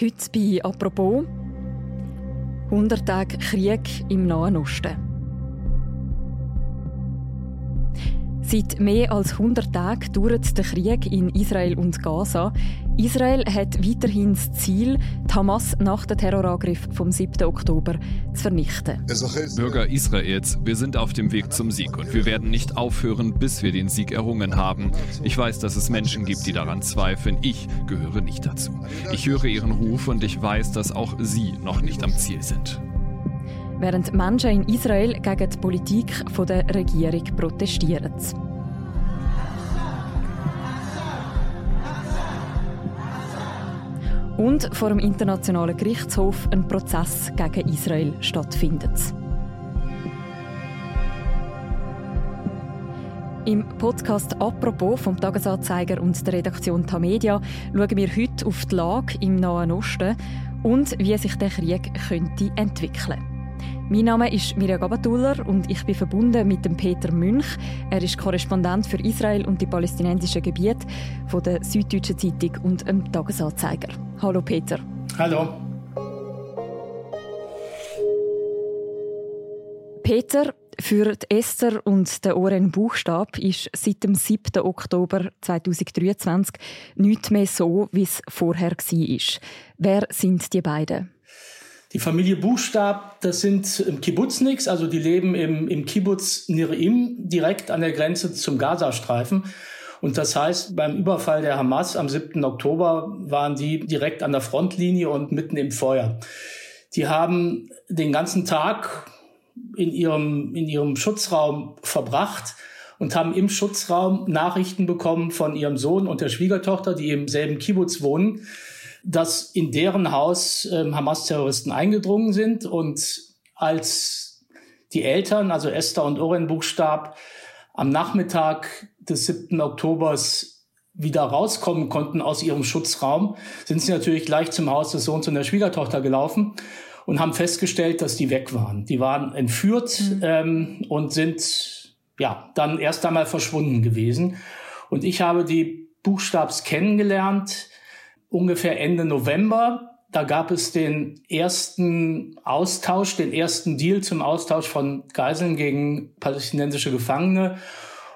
Heute bei «Apropos» 100 Tage Krieg im Nahen Osten. Seit mehr als 100 Tagen dauert der Krieg in Israel und Gaza. Israel hat weiterhin das Ziel, die Hamas nach dem Terrorangriff vom 7. Oktober zu vernichten. Bürger Israels, wir sind auf dem Weg zum Sieg und wir werden nicht aufhören, bis wir den Sieg errungen haben. Ich weiß, dass es Menschen gibt, die daran zweifeln. Ich gehöre nicht dazu. Ich höre ihren Ruf und ich weiß, dass auch sie noch nicht am Ziel sind während Menschen in Israel gegen die Politik der Regierung protestieren. Und vor dem Internationalen Gerichtshof ein Prozess gegen Israel stattfindet. Im Podcast «Apropos» vom Tagesanzeiger und der Redaktion Tamedia schauen wir heute auf die Lage im Nahen Osten und wie sich der Krieg könnte entwickeln könnte. Mein Name ist Mirja Gabatuller und ich bin verbunden mit dem Peter Münch. Er ist Korrespondent für Israel und die palästinensischen Gebiete von der Süddeutschen Zeitung und dem Tagesanzeiger. Hallo Peter. Hallo. Peter, für Esther und den Oren Buchstab ist seit dem 7. Oktober 2023 nichts mehr so, wie es vorher war. Wer sind die beiden? Die Familie Buchstab, das sind Kibbutzniks, also die leben im, im Kibbutz Nirim, direkt an der Grenze zum Gazastreifen. Und das heißt, beim Überfall der Hamas am 7. Oktober waren die direkt an der Frontlinie und mitten im Feuer. Die haben den ganzen Tag in ihrem, in ihrem Schutzraum verbracht und haben im Schutzraum Nachrichten bekommen von ihrem Sohn und der Schwiegertochter, die im selben Kibbutz wohnen dass in deren Haus ähm, Hamas-Terroristen eingedrungen sind und als die Eltern, also Esther und Oren Buchstab, am Nachmittag des 7. Oktobers wieder rauskommen konnten aus ihrem Schutzraum, sind sie natürlich gleich zum Haus des Sohns und der Schwiegertochter gelaufen und haben festgestellt, dass die weg waren. Die waren entführt mhm. ähm, und sind ja dann erst einmal verschwunden gewesen. Und ich habe die Buchstabs kennengelernt ungefähr Ende November. Da gab es den ersten Austausch, den ersten Deal zum Austausch von Geiseln gegen palästinensische Gefangene.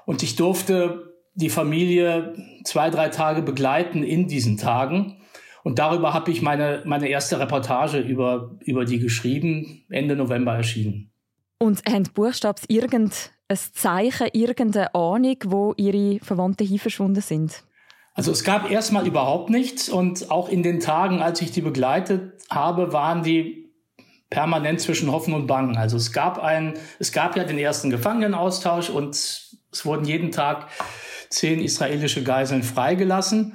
Und ich durfte die Familie zwei, drei Tage begleiten in diesen Tagen. Und darüber habe ich meine, meine erste Reportage über, über die geschrieben, Ende November erschienen. Und haben Buchstabs irgendein Zeichen, irgendeine Ahnung, wo ihre Verwandten hier verschwunden sind? Also es gab erstmal überhaupt nichts und auch in den Tagen, als ich die begleitet habe, waren die permanent zwischen Hoffen und Bangen. Also es gab ein, es gab ja den ersten Gefangenenaustausch und es wurden jeden Tag zehn israelische Geiseln freigelassen.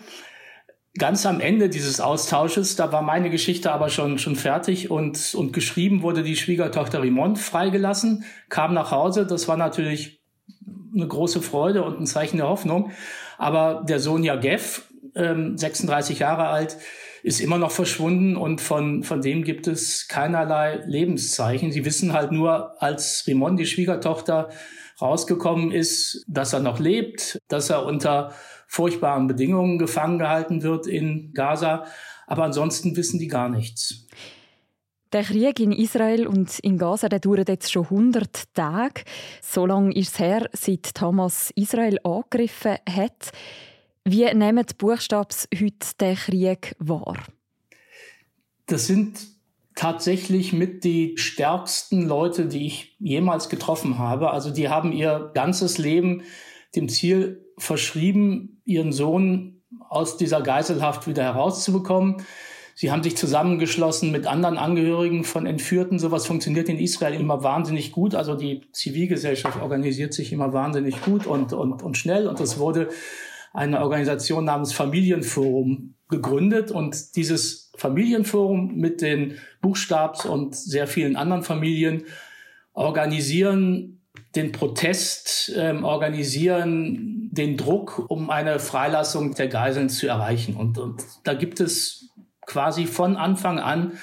Ganz am Ende dieses Austausches, da war meine Geschichte aber schon, schon fertig und, und geschrieben wurde die Schwiegertochter Rimont freigelassen, kam nach Hause. Das war natürlich eine große Freude und ein Zeichen der Hoffnung. Aber der Sohn Jagev, ähm, 36 Jahre alt, ist immer noch verschwunden und von, von dem gibt es keinerlei Lebenszeichen. Sie wissen halt nur, als Rimon, die Schwiegertochter, rausgekommen ist, dass er noch lebt, dass er unter furchtbaren Bedingungen gefangen gehalten wird in Gaza. Aber ansonsten wissen die gar nichts. Der Krieg in Israel und in Gaza der dauert jetzt schon 100 Tage. So lange ist es her, seit Hamas Israel angegriffen hat. Wie nehmen die Buchstabs heute den Krieg wahr? Das sind tatsächlich mit die stärksten Leute, die ich jemals getroffen habe. Also die haben ihr ganzes Leben dem Ziel verschrieben, ihren Sohn aus dieser Geiselhaft wieder herauszubekommen. Sie haben sich zusammengeschlossen mit anderen Angehörigen von Entführten. Sowas funktioniert in Israel immer wahnsinnig gut. Also die Zivilgesellschaft organisiert sich immer wahnsinnig gut und, und, und schnell. Und es wurde eine Organisation namens Familienforum gegründet. Und dieses Familienforum mit den Buchstabs und sehr vielen anderen Familien organisieren den Protest, ähm, organisieren den Druck, um eine Freilassung der Geiseln zu erreichen. Und, und da gibt es quasi von Anfang an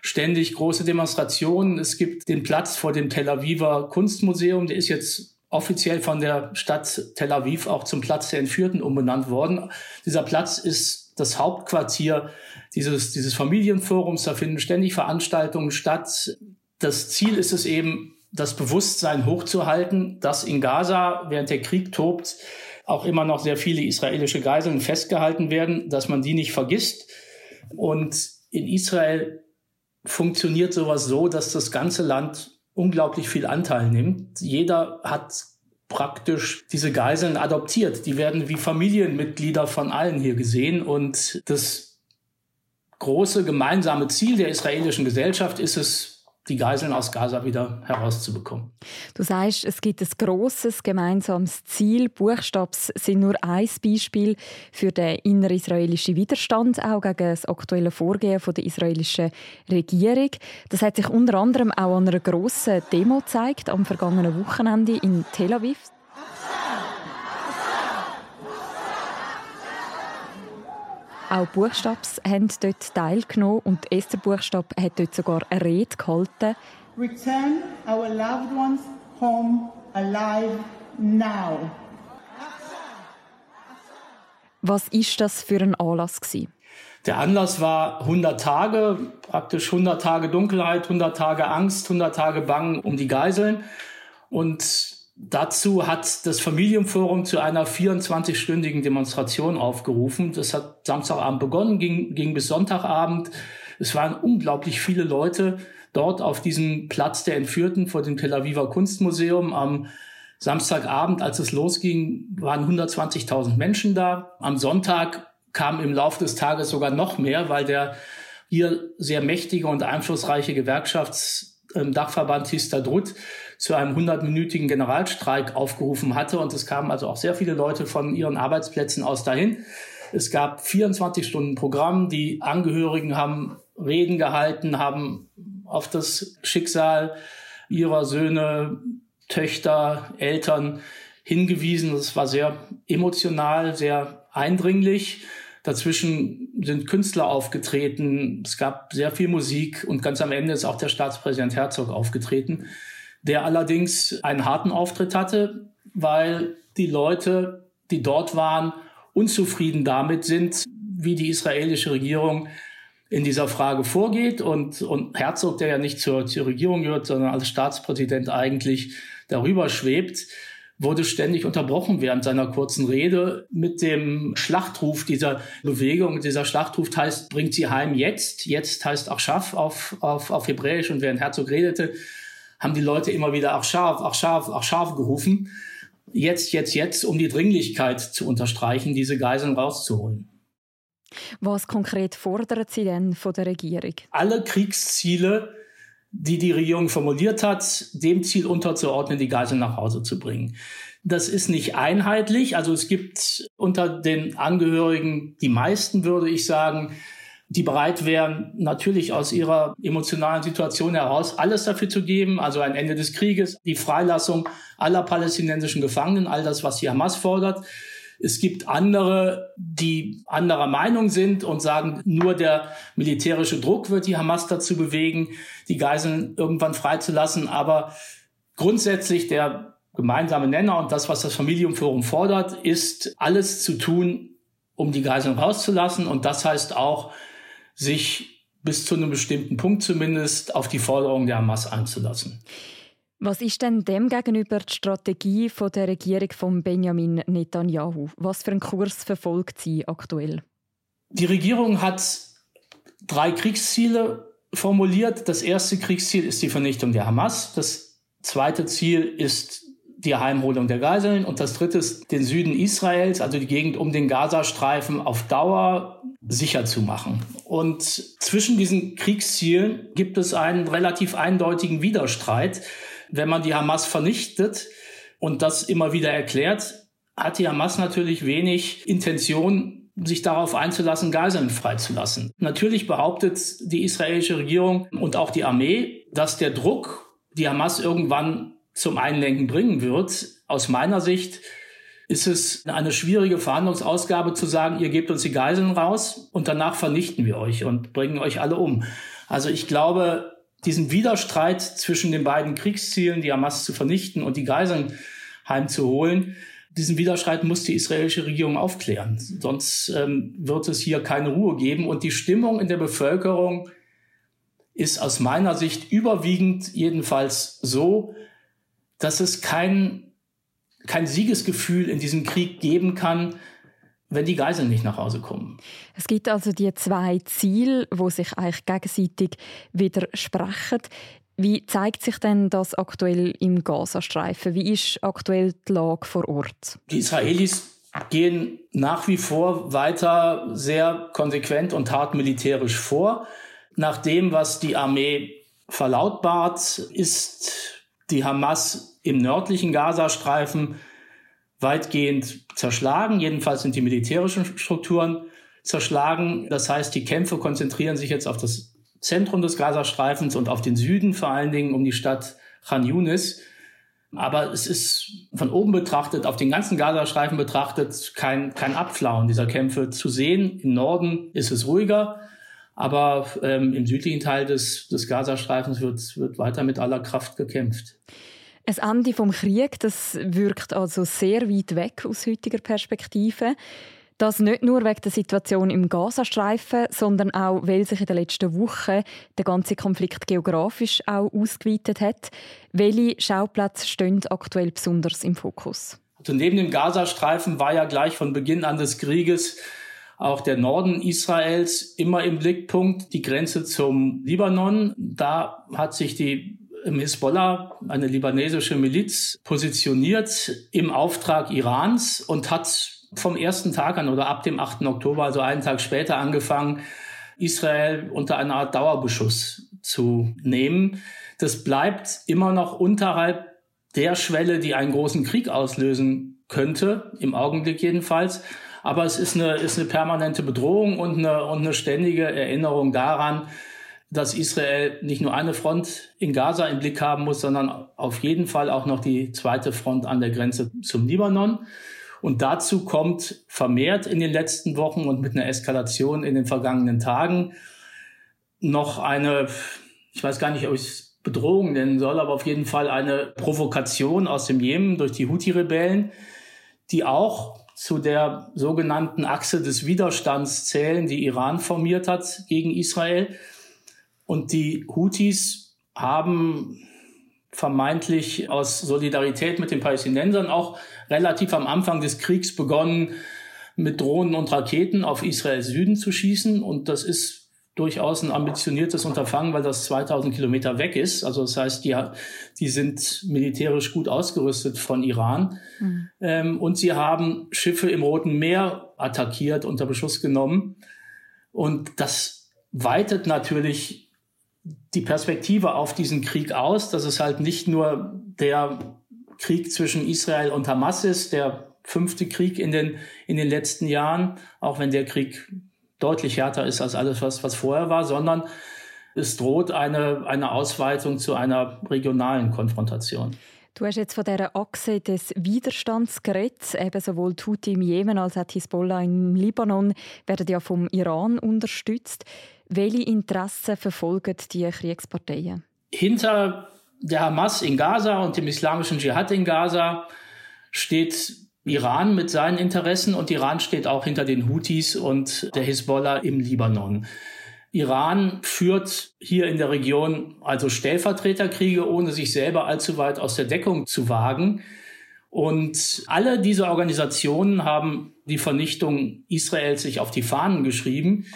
ständig große Demonstrationen. Es gibt den Platz vor dem Tel Aviver Kunstmuseum, der ist jetzt offiziell von der Stadt Tel Aviv auch zum Platz der Entführten umbenannt worden. Dieser Platz ist das Hauptquartier dieses, dieses Familienforums. Da finden ständig Veranstaltungen statt. Das Ziel ist es eben, das Bewusstsein hochzuhalten, dass in Gaza, während der Krieg tobt, auch immer noch sehr viele israelische Geiseln festgehalten werden, dass man die nicht vergisst. Und in Israel funktioniert sowas so, dass das ganze Land unglaublich viel Anteil nimmt. Jeder hat praktisch diese Geiseln adoptiert. Die werden wie Familienmitglieder von allen hier gesehen. Und das große gemeinsame Ziel der israelischen Gesellschaft ist es, die Geiseln aus Gaza wieder herauszubekommen. Du sagst, es gibt ein großes gemeinsames Ziel. Buchstabs sind nur ein Beispiel für den innerisraelischen Widerstand, auch gegen das aktuelle Vorgehen der israelischen Regierung. Das hat sich unter anderem auch an einer grossen Demo gezeigt am vergangenen Wochenende in Tel Aviv. Auch Buchstabs haben dort teilgenommen und Esther Buchstab hat dort sogar eine Rede gehalten. Return our loved ones home alive now. Was ist das für ein Anlass gewesen? Der Anlass war 100 Tage, praktisch 100 Tage Dunkelheit, 100 Tage Angst, 100 Tage Bangen um die Geiseln. Und Dazu hat das Familienforum zu einer 24-stündigen Demonstration aufgerufen. Das hat Samstagabend begonnen, ging, ging bis Sonntagabend. Es waren unglaublich viele Leute dort auf diesem Platz der Entführten vor dem Tel Aviver Kunstmuseum. Am Samstagabend, als es losging, waren 120.000 Menschen da. Am Sonntag kamen im Laufe des Tages sogar noch mehr, weil der hier sehr mächtige und einflussreiche Gewerkschaftsdachverband Histadrut zu einem 100-minütigen Generalstreik aufgerufen hatte. Und es kamen also auch sehr viele Leute von ihren Arbeitsplätzen aus dahin. Es gab 24 Stunden Programm. Die Angehörigen haben Reden gehalten, haben auf das Schicksal ihrer Söhne, Töchter, Eltern hingewiesen. Es war sehr emotional, sehr eindringlich. Dazwischen sind Künstler aufgetreten. Es gab sehr viel Musik und ganz am Ende ist auch der Staatspräsident Herzog aufgetreten der allerdings einen harten Auftritt hatte, weil die Leute, die dort waren, unzufrieden damit sind, wie die israelische Regierung in dieser Frage vorgeht. Und, und Herzog, der ja nicht zur, zur Regierung gehört, sondern als Staatspräsident eigentlich darüber schwebt, wurde ständig unterbrochen während seiner kurzen Rede mit dem Schlachtruf dieser Bewegung. Dieser Schlachtruf heißt, bringt sie heim jetzt. Jetzt heißt Achschaff auf, auf, auf Hebräisch. Und während Herzog redete, haben die Leute immer wieder ach scharf, ach scharf, ach scharf gerufen. Jetzt, jetzt, jetzt, um die Dringlichkeit zu unterstreichen, diese Geiseln rauszuholen. Was konkret fordern Sie denn von der Regierung? Alle Kriegsziele, die die Regierung formuliert hat, dem Ziel unterzuordnen, die Geiseln nach Hause zu bringen. Das ist nicht einheitlich. Also es gibt unter den Angehörigen, die meisten würde ich sagen, die bereit wären, natürlich aus ihrer emotionalen Situation heraus alles dafür zu geben, also ein Ende des Krieges, die Freilassung aller palästinensischen Gefangenen, all das, was die Hamas fordert. Es gibt andere, die anderer Meinung sind und sagen, nur der militärische Druck wird die Hamas dazu bewegen, die Geiseln irgendwann freizulassen. Aber grundsätzlich der gemeinsame Nenner und das, was das Familienforum fordert, ist alles zu tun, um die Geiseln rauszulassen. Und das heißt auch, sich bis zu einem bestimmten Punkt zumindest auf die Forderungen der Hamas einzulassen. Was ist denn dem gegenüber die Strategie der Regierung von Benjamin Netanyahu? Was für einen Kurs verfolgt sie aktuell? Die Regierung hat drei Kriegsziele formuliert. Das erste Kriegsziel ist die Vernichtung der Hamas. Das zweite Ziel ist die Heimholung der Geiseln. Und das dritte ist, den Süden Israels, also die Gegend um den Gazastreifen, auf Dauer sicher zu machen. Und zwischen diesen Kriegszielen gibt es einen relativ eindeutigen Widerstreit. Wenn man die Hamas vernichtet und das immer wieder erklärt, hat die Hamas natürlich wenig Intention, sich darauf einzulassen, Geiseln freizulassen. Natürlich behauptet die israelische Regierung und auch die Armee, dass der Druck die Hamas irgendwann zum Einlenken bringen wird. Aus meiner Sicht ist es eine schwierige Verhandlungsausgabe zu sagen, ihr gebt uns die Geiseln raus und danach vernichten wir euch und bringen euch alle um. Also ich glaube, diesen Widerstreit zwischen den beiden Kriegszielen, die Hamas zu vernichten und die Geiseln heimzuholen, Diesen Widerstreit muss die israelische Regierung aufklären. Sonst ähm, wird es hier keine Ruhe geben. Und die Stimmung in der Bevölkerung ist aus meiner Sicht überwiegend jedenfalls so, dass es kein, kein Siegesgefühl in diesem Krieg geben kann, wenn die Geiseln nicht nach Hause kommen. Es gibt also die zwei Ziele, wo sich eigentlich gegenseitig widersprechen. Wie zeigt sich denn das aktuell im Gazastreifen? Wie ist aktuell die Lage vor Ort? Die Israelis gehen nach wie vor weiter sehr konsequent und hart militärisch vor. Nach dem, was die Armee verlautbart, ist die Hamas im nördlichen Gazastreifen weitgehend zerschlagen. Jedenfalls sind die militärischen Strukturen zerschlagen. Das heißt, die Kämpfe konzentrieren sich jetzt auf das Zentrum des Gazastreifens und auf den Süden, vor allen Dingen um die Stadt Khan Yunis. Aber es ist von oben betrachtet, auf den ganzen Gazastreifen betrachtet, kein, kein Abflauen dieser Kämpfe zu sehen. Im Norden ist es ruhiger, aber ähm, im südlichen Teil des, des Gazastreifens wird, wird weiter mit aller Kraft gekämpft. Ein Ende vom Krieg, das wirkt also sehr weit weg aus heutiger Perspektive. Das nicht nur wegen der Situation im Gazastreifen, sondern auch, weil sich in den letzten Wochen der ganze Konflikt geografisch auch ausgeweitet hat. Welche Schauplätze stehen aktuell besonders im Fokus? Also neben dem Gazastreifen war ja gleich von Beginn an des Krieges auch der Norden Israels immer im Blickpunkt, die Grenze zum Libanon. Da hat sich die im Hisbollah, eine libanesische Miliz, positioniert im Auftrag Irans und hat vom ersten Tag an oder ab dem 8. Oktober, also einen Tag später, angefangen, Israel unter einer Art Dauerbeschuss zu nehmen. Das bleibt immer noch unterhalb der Schwelle, die einen großen Krieg auslösen könnte, im Augenblick jedenfalls. Aber es ist eine, ist eine permanente Bedrohung und eine, und eine ständige Erinnerung daran, dass Israel nicht nur eine Front in Gaza im Blick haben muss, sondern auf jeden Fall auch noch die zweite Front an der Grenze zum Libanon. Und dazu kommt vermehrt in den letzten Wochen und mit einer Eskalation in den vergangenen Tagen noch eine, ich weiß gar nicht, ob ich es Bedrohung nennen soll, aber auf jeden Fall eine Provokation aus dem Jemen durch die Houthi-Rebellen, die auch zu der sogenannten Achse des Widerstands zählen, die Iran formiert hat gegen Israel. Und die Houthis haben vermeintlich aus Solidarität mit den Palästinensern auch relativ am Anfang des Kriegs begonnen, mit Drohnen und Raketen auf Israels Süden zu schießen. Und das ist durchaus ein ambitioniertes Unterfangen, weil das 2000 Kilometer weg ist. Also das heißt, die, die sind militärisch gut ausgerüstet von Iran. Mhm. Ähm, und sie haben Schiffe im Roten Meer attackiert, unter Beschuss genommen. Und das weitet natürlich die Perspektive auf diesen Krieg aus, dass es halt nicht nur der Krieg zwischen Israel und Hamas ist, der fünfte Krieg in den, in den letzten Jahren, auch wenn der Krieg deutlich härter ist als alles, was, was vorher war, sondern es droht eine, eine Ausweitung zu einer regionalen Konfrontation. Du hast jetzt von dieser Achse des Widerstands geredet. Eben sowohl Houthi im Jemen als auch Hisbollah im Libanon werden ja vom Iran unterstützt. Welche Interessen verfolgen die Kriegsparteien? Hinter der Hamas in Gaza und dem islamischen Dschihad in Gaza steht Iran mit seinen Interessen und Iran steht auch hinter den Houthis und der Hisbollah im Libanon. Iran führt hier in der Region also Stellvertreterkriege, ohne sich selber allzu weit aus der Deckung zu wagen. Und alle diese Organisationen haben die Vernichtung Israels sich auf die Fahnen geschrieben.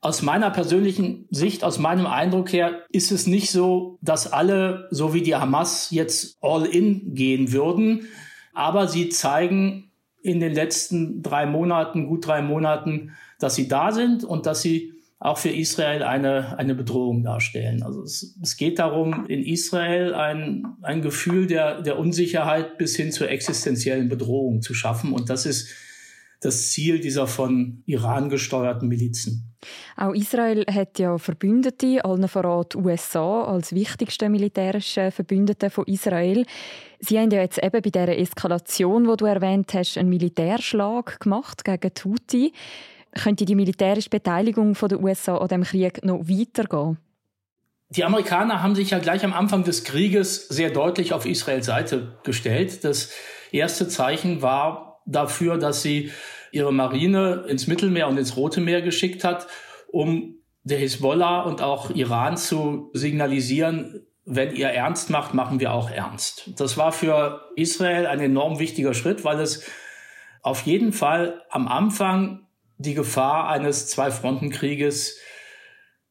Aus meiner persönlichen Sicht, aus meinem Eindruck her, ist es nicht so, dass alle, so wie die Hamas, jetzt all in gehen würden. Aber sie zeigen in den letzten drei Monaten, gut drei Monaten, dass sie da sind und dass sie auch für Israel eine, eine Bedrohung darstellen. Also es, es geht darum, in Israel ein, ein Gefühl der, der Unsicherheit bis hin zur existenziellen Bedrohung zu schaffen. Und das ist das Ziel dieser von Iran gesteuerten Milizen. Auch Israel hat ja Verbündete, allen voran die USA als wichtigste militärische Verbündete von Israel. Sie haben ja jetzt eben bei dieser Eskalation, die du erwähnt hast, einen Militärschlag gemacht gegen die Houthi. Könnte die militärische Beteiligung der USA an dem Krieg noch weitergehen? Die Amerikaner haben sich ja gleich am Anfang des Krieges sehr deutlich auf Israels Seite gestellt. Das erste Zeichen war dafür, dass sie ihre Marine ins Mittelmeer und ins Rote Meer geschickt hat, um der Hisbollah und auch Iran zu signalisieren, wenn ihr ernst macht, machen wir auch ernst. Das war für Israel ein enorm wichtiger Schritt, weil es auf jeden Fall am Anfang die Gefahr eines Zwei-Fronten-Krieges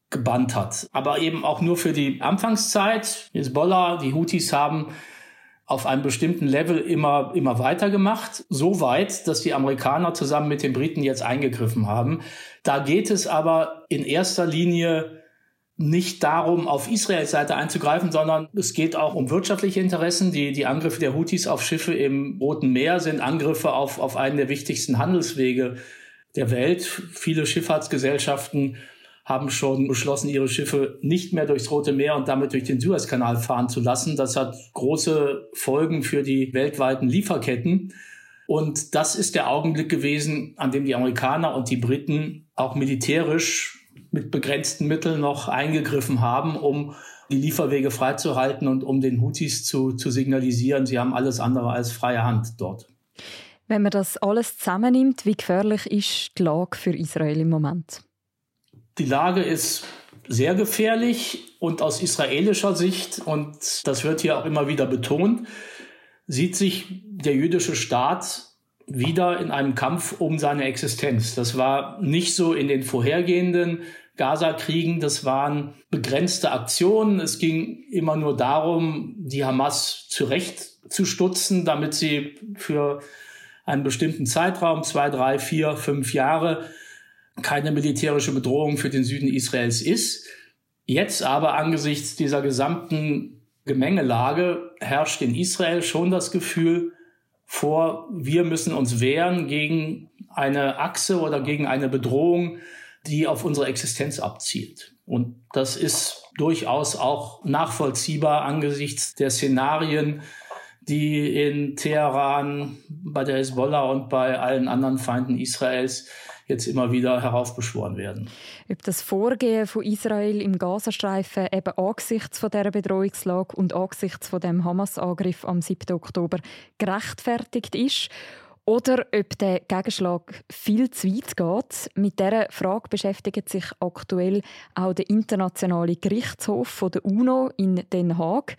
gebannt hat. Aber eben auch nur für die Anfangszeit. Hezbollah, die Houthis haben auf einem bestimmten Level immer, immer weitergemacht. So weit, dass die Amerikaner zusammen mit den Briten jetzt eingegriffen haben. Da geht es aber in erster Linie nicht darum, auf Israels Seite einzugreifen, sondern es geht auch um wirtschaftliche Interessen. Die, die Angriffe der Houthis auf Schiffe im Roten Meer sind Angriffe auf, auf einen der wichtigsten Handelswege der Welt. Viele Schifffahrtsgesellschaften haben schon beschlossen, ihre Schiffe nicht mehr durchs Rote Meer und damit durch den Suezkanal fahren zu lassen. Das hat große Folgen für die weltweiten Lieferketten. Und das ist der Augenblick gewesen, an dem die Amerikaner und die Briten auch militärisch mit begrenzten Mitteln noch eingegriffen haben, um die Lieferwege freizuhalten und um den Houthis zu, zu signalisieren, sie haben alles andere als freie Hand dort. Wenn man das alles zusammennimmt, wie gefährlich ist die Lage für Israel im Moment? Die Lage ist sehr gefährlich und aus israelischer Sicht, und das wird hier auch immer wieder betont, sieht sich der jüdische Staat wieder in einem Kampf um seine Existenz. Das war nicht so in den vorhergehenden Gaza-Kriegen. Das waren begrenzte Aktionen. Es ging immer nur darum, die Hamas zurechtzustutzen, damit sie für einen bestimmten Zeitraum, zwei, drei, vier, fünf Jahre, keine militärische Bedrohung für den Süden Israels ist. Jetzt aber angesichts dieser gesamten Gemengelage herrscht in Israel schon das Gefühl vor, wir müssen uns wehren gegen eine Achse oder gegen eine Bedrohung, die auf unsere Existenz abzielt. Und das ist durchaus auch nachvollziehbar angesichts der Szenarien, die in Teheran, bei der Hezbollah und bei allen anderen Feinden Israels jetzt immer wieder heraufbeschworen werden. Ob das Vorgehen von Israel im Gazastreifen eben angesichts von dieser Bedrohungslage und angesichts von dem Hamas-Angriff am 7. Oktober gerechtfertigt ist oder ob der Gegenschlag viel zu weit geht. Mit dieser Frage beschäftigt sich aktuell auch der Internationale Gerichtshof von der UNO in Den Haag.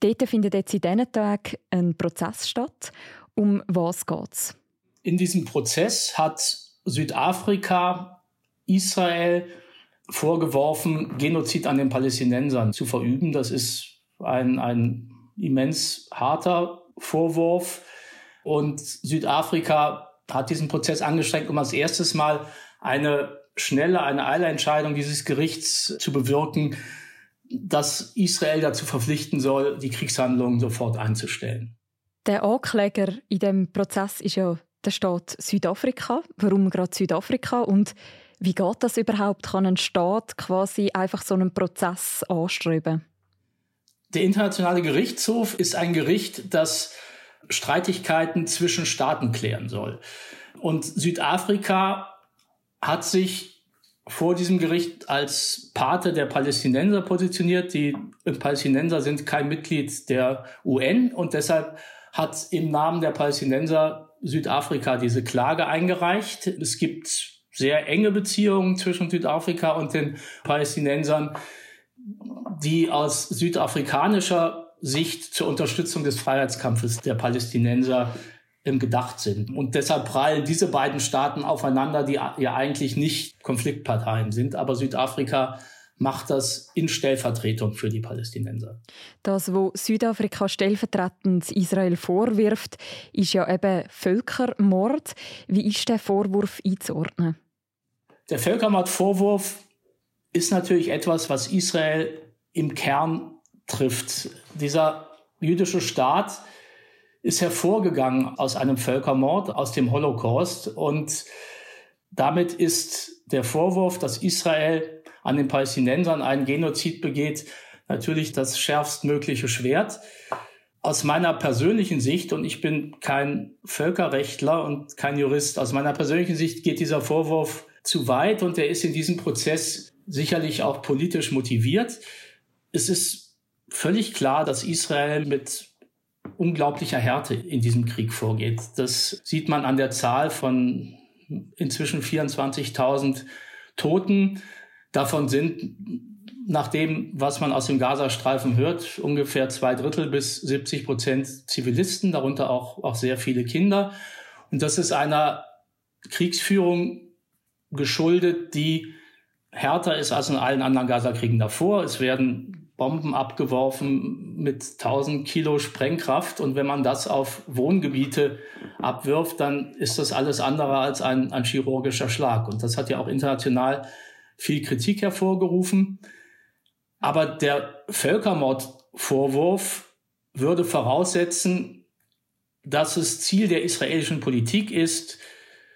Dort findet jetzt in diesen Tagen ein Prozess statt. Um was geht es? In diesem Prozess hat Südafrika Israel vorgeworfen, Genozid an den Palästinensern zu verüben. Das ist ein, ein immens harter Vorwurf. Und Südafrika hat diesen Prozess angestrengt, um als erstes Mal eine schnelle, eine Eilentscheidung dieses Gerichts zu bewirken, dass Israel dazu verpflichten soll, die Kriegshandlungen sofort einzustellen. Der Ankläger in dem Prozess ist ja da steht Südafrika. Warum gerade Südafrika? Und wie geht das überhaupt? Kann ein Staat quasi einfach so einen Prozess anstreben? Der Internationale Gerichtshof ist ein Gericht, das Streitigkeiten zwischen Staaten klären soll. Und Südafrika hat sich vor diesem Gericht als Pate der Palästinenser positioniert. Die Palästinenser sind kein Mitglied der UN und deshalb hat im Namen der Palästinenser Südafrika diese Klage eingereicht. Es gibt sehr enge Beziehungen zwischen Südafrika und den Palästinensern, die aus südafrikanischer Sicht zur Unterstützung des Freiheitskampfes der Palästinenser gedacht sind. Und deshalb prallen diese beiden Staaten aufeinander, die ja eigentlich nicht Konfliktparteien sind. Aber Südafrika macht das in Stellvertretung für die Palästinenser. Das, was Südafrika stellvertretend Israel vorwirft, ist ja eben Völkermord. Wie ist der Vorwurf einzuordnen? Der Völkermordvorwurf ist natürlich etwas, was Israel im Kern trifft. Dieser jüdische Staat ist hervorgegangen aus einem Völkermord, aus dem Holocaust. Und damit ist der Vorwurf, dass Israel an den Palästinensern einen Genozid begeht, natürlich das schärfstmögliche Schwert. Aus meiner persönlichen Sicht, und ich bin kein Völkerrechtler und kein Jurist, aus meiner persönlichen Sicht geht dieser Vorwurf zu weit und er ist in diesem Prozess sicherlich auch politisch motiviert. Es ist völlig klar, dass Israel mit unglaublicher Härte in diesem Krieg vorgeht. Das sieht man an der Zahl von inzwischen 24.000 Toten. Davon sind nach dem, was man aus dem Gazastreifen hört, ungefähr zwei Drittel bis 70 Prozent Zivilisten, darunter auch, auch sehr viele Kinder. Und das ist einer Kriegsführung geschuldet, die härter ist als in allen anderen Gazakriegen davor. Es werden Bomben abgeworfen mit 1000 Kilo Sprengkraft. Und wenn man das auf Wohngebiete abwirft, dann ist das alles andere als ein, ein chirurgischer Schlag. Und das hat ja auch international viel Kritik hervorgerufen. Aber der Völkermordvorwurf würde voraussetzen, dass es Ziel der israelischen Politik ist,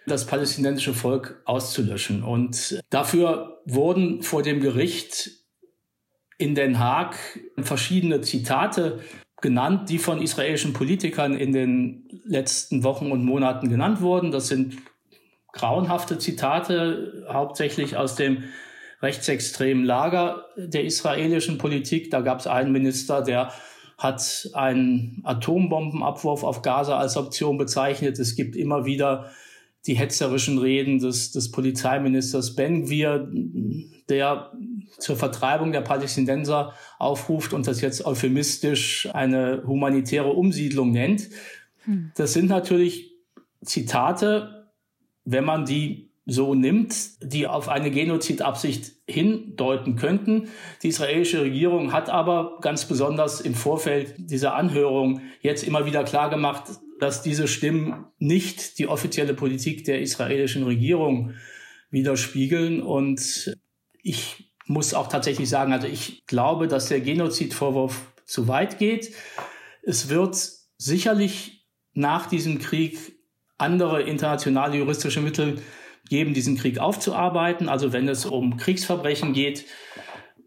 das palästinensische Volk auszulöschen. Und dafür wurden vor dem Gericht in Den Haag verschiedene Zitate genannt, die von israelischen Politikern in den letzten Wochen und Monaten genannt wurden. Das sind grauenhafte Zitate, hauptsächlich aus dem rechtsextremen Lager der israelischen Politik. Da gab es einen Minister, der hat einen Atombombenabwurf auf Gaza als Option bezeichnet. Es gibt immer wieder die hetzerischen Reden des, des Polizeiministers Ben Gvir, der zur Vertreibung der Palästinenser aufruft und das jetzt euphemistisch eine humanitäre Umsiedlung nennt. Hm. Das sind natürlich Zitate, wenn man die so nimmt, die auf eine Genozidabsicht hindeuten könnten. Die israelische Regierung hat aber ganz besonders im Vorfeld dieser Anhörung jetzt immer wieder klargemacht, dass diese Stimmen nicht die offizielle Politik der israelischen Regierung widerspiegeln. Und ich muss auch tatsächlich sagen, also ich glaube, dass der Genozidvorwurf zu weit geht. Es wird sicherlich nach diesem Krieg andere internationale juristische Mittel geben, diesen Krieg aufzuarbeiten. Also wenn es um Kriegsverbrechen geht,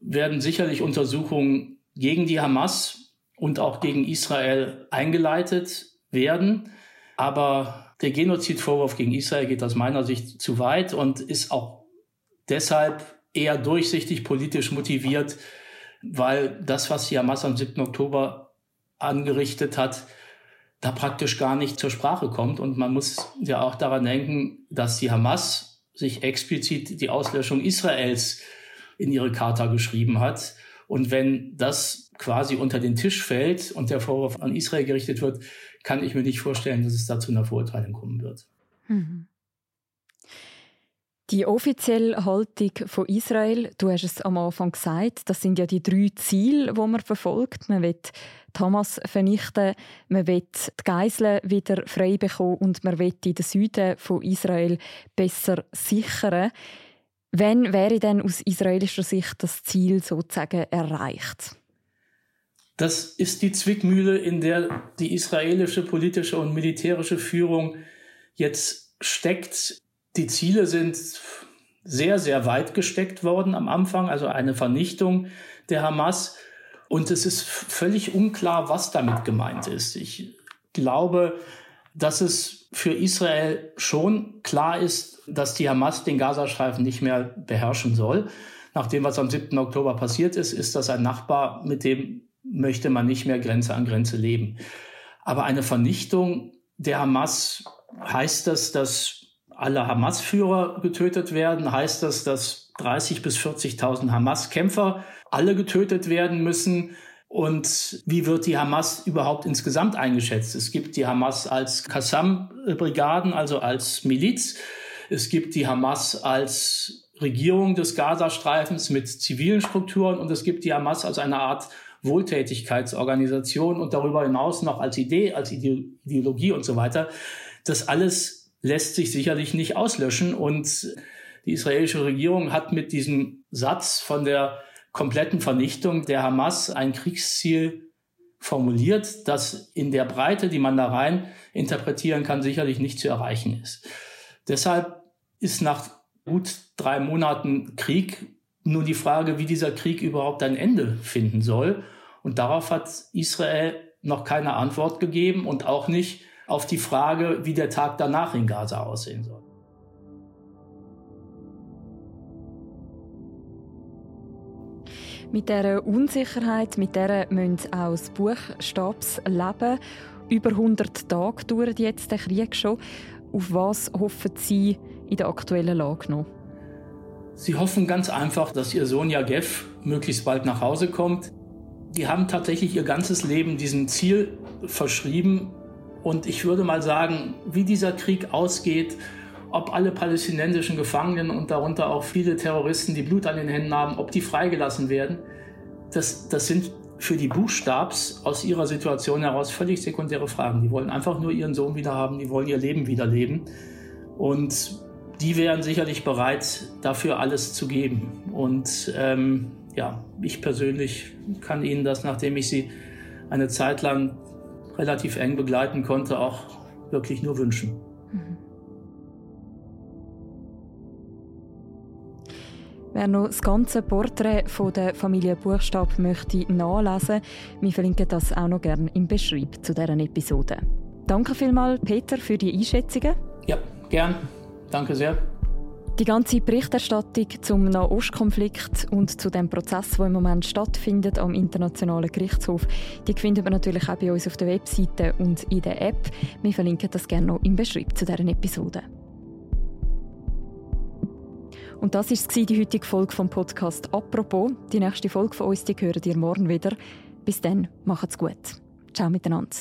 werden sicherlich Untersuchungen gegen die Hamas und auch gegen Israel eingeleitet werden. Aber der Genozidvorwurf gegen Israel geht aus meiner Sicht zu weit und ist auch deshalb eher durchsichtig politisch motiviert, weil das, was die Hamas am 7. Oktober angerichtet hat, da praktisch gar nicht zur Sprache kommt. Und man muss ja auch daran denken, dass die Hamas sich explizit die Auslöschung Israels in ihre Charta geschrieben hat. Und wenn das quasi unter den Tisch fällt und der Vorwurf an Israel gerichtet wird, kann ich mir nicht vorstellen, dass es da zu einer Verurteilung kommen wird. Mhm. Die offizielle Haltung von Israel, du hast es am Anfang gesagt, das sind ja die drei Ziele, die man verfolgt. Man will Hamas vernichten, man will die Geiseln wieder frei bekommen und man will den Süden von Israel besser sichern. Wann wäre denn aus israelischer Sicht das Ziel sozusagen erreicht? Das ist die Zwickmühle, in der die israelische politische und militärische Führung jetzt steckt. Die Ziele sind sehr, sehr weit gesteckt worden am Anfang, also eine Vernichtung der Hamas. Und es ist völlig unklar, was damit gemeint ist. Ich glaube, dass es für Israel schon klar ist, dass die Hamas den Gazastreifen nicht mehr beherrschen soll. Nach dem, was am 7. Oktober passiert ist, ist das ein Nachbar, mit dem möchte man nicht mehr Grenze an Grenze leben. Aber eine Vernichtung der Hamas heißt das, dass alle Hamas-Führer getötet werden? Heißt das, dass 30 bis 40.000 Hamas-Kämpfer alle getötet werden müssen? Und wie wird die Hamas überhaupt insgesamt eingeschätzt? Es gibt die Hamas als Qassam-Brigaden, also als Miliz. Es gibt die Hamas als Regierung des Gazastreifens mit zivilen Strukturen und es gibt die Hamas als eine Art Wohltätigkeitsorganisation und darüber hinaus noch als Idee, als Ideologie und so weiter. Das alles lässt sich sicherlich nicht auslöschen. Und die israelische Regierung hat mit diesem Satz von der kompletten Vernichtung der Hamas ein Kriegsziel formuliert, das in der Breite, die man da rein interpretieren kann, sicherlich nicht zu erreichen ist. Deshalb ist nach gut drei Monaten Krieg nur die Frage, wie dieser Krieg überhaupt ein Ende finden soll. Und darauf hat Israel noch keine Antwort gegeben und auch nicht, auf die Frage, wie der Tag danach in Gaza aussehen soll. Mit dieser Unsicherheit, mit der müssen auch das leben. Über 100 Tage dauert jetzt der Krieg schon. Auf was hoffen Sie in der aktuellen Lage noch? Sie hoffen ganz einfach, dass Ihr Sohn Jagev möglichst bald nach Hause kommt. Die haben tatsächlich ihr ganzes Leben diesem Ziel verschrieben. Und ich würde mal sagen, wie dieser Krieg ausgeht, ob alle palästinensischen Gefangenen und darunter auch viele Terroristen, die Blut an den Händen haben, ob die freigelassen werden, das, das sind für die Buchstabs aus ihrer Situation heraus völlig sekundäre Fragen. Die wollen einfach nur ihren Sohn wieder haben, die wollen ihr Leben wieder leben. Und die wären sicherlich bereit, dafür alles zu geben. Und ähm, ja, ich persönlich kann Ihnen das, nachdem ich Sie eine Zeit lang relativ eng begleiten konnte, auch wirklich nur wünschen. Wer noch das ganze Porträt von der Familie Buchstab möchte nachlesen, wir verlinken das auch noch gerne im Beschreib zu deren Episode. Danke vielmals, Peter, für die Einschätzungen. Ja, gern. Danke sehr. Die ganze Berichterstattung zum Nahostkonflikt und zu dem Prozess, der im Moment stattfindet am Internationalen Gerichtshof, die findet man natürlich auch bei uns auf der Webseite und in der App. Wir verlinken das gerne noch im Beschreib zu deren Episode. Und das war die heutige Folge vom Podcast «Apropos». Die nächste Folge von uns die hören ihr morgen wieder. Bis dann, macht's gut. Ciao miteinander.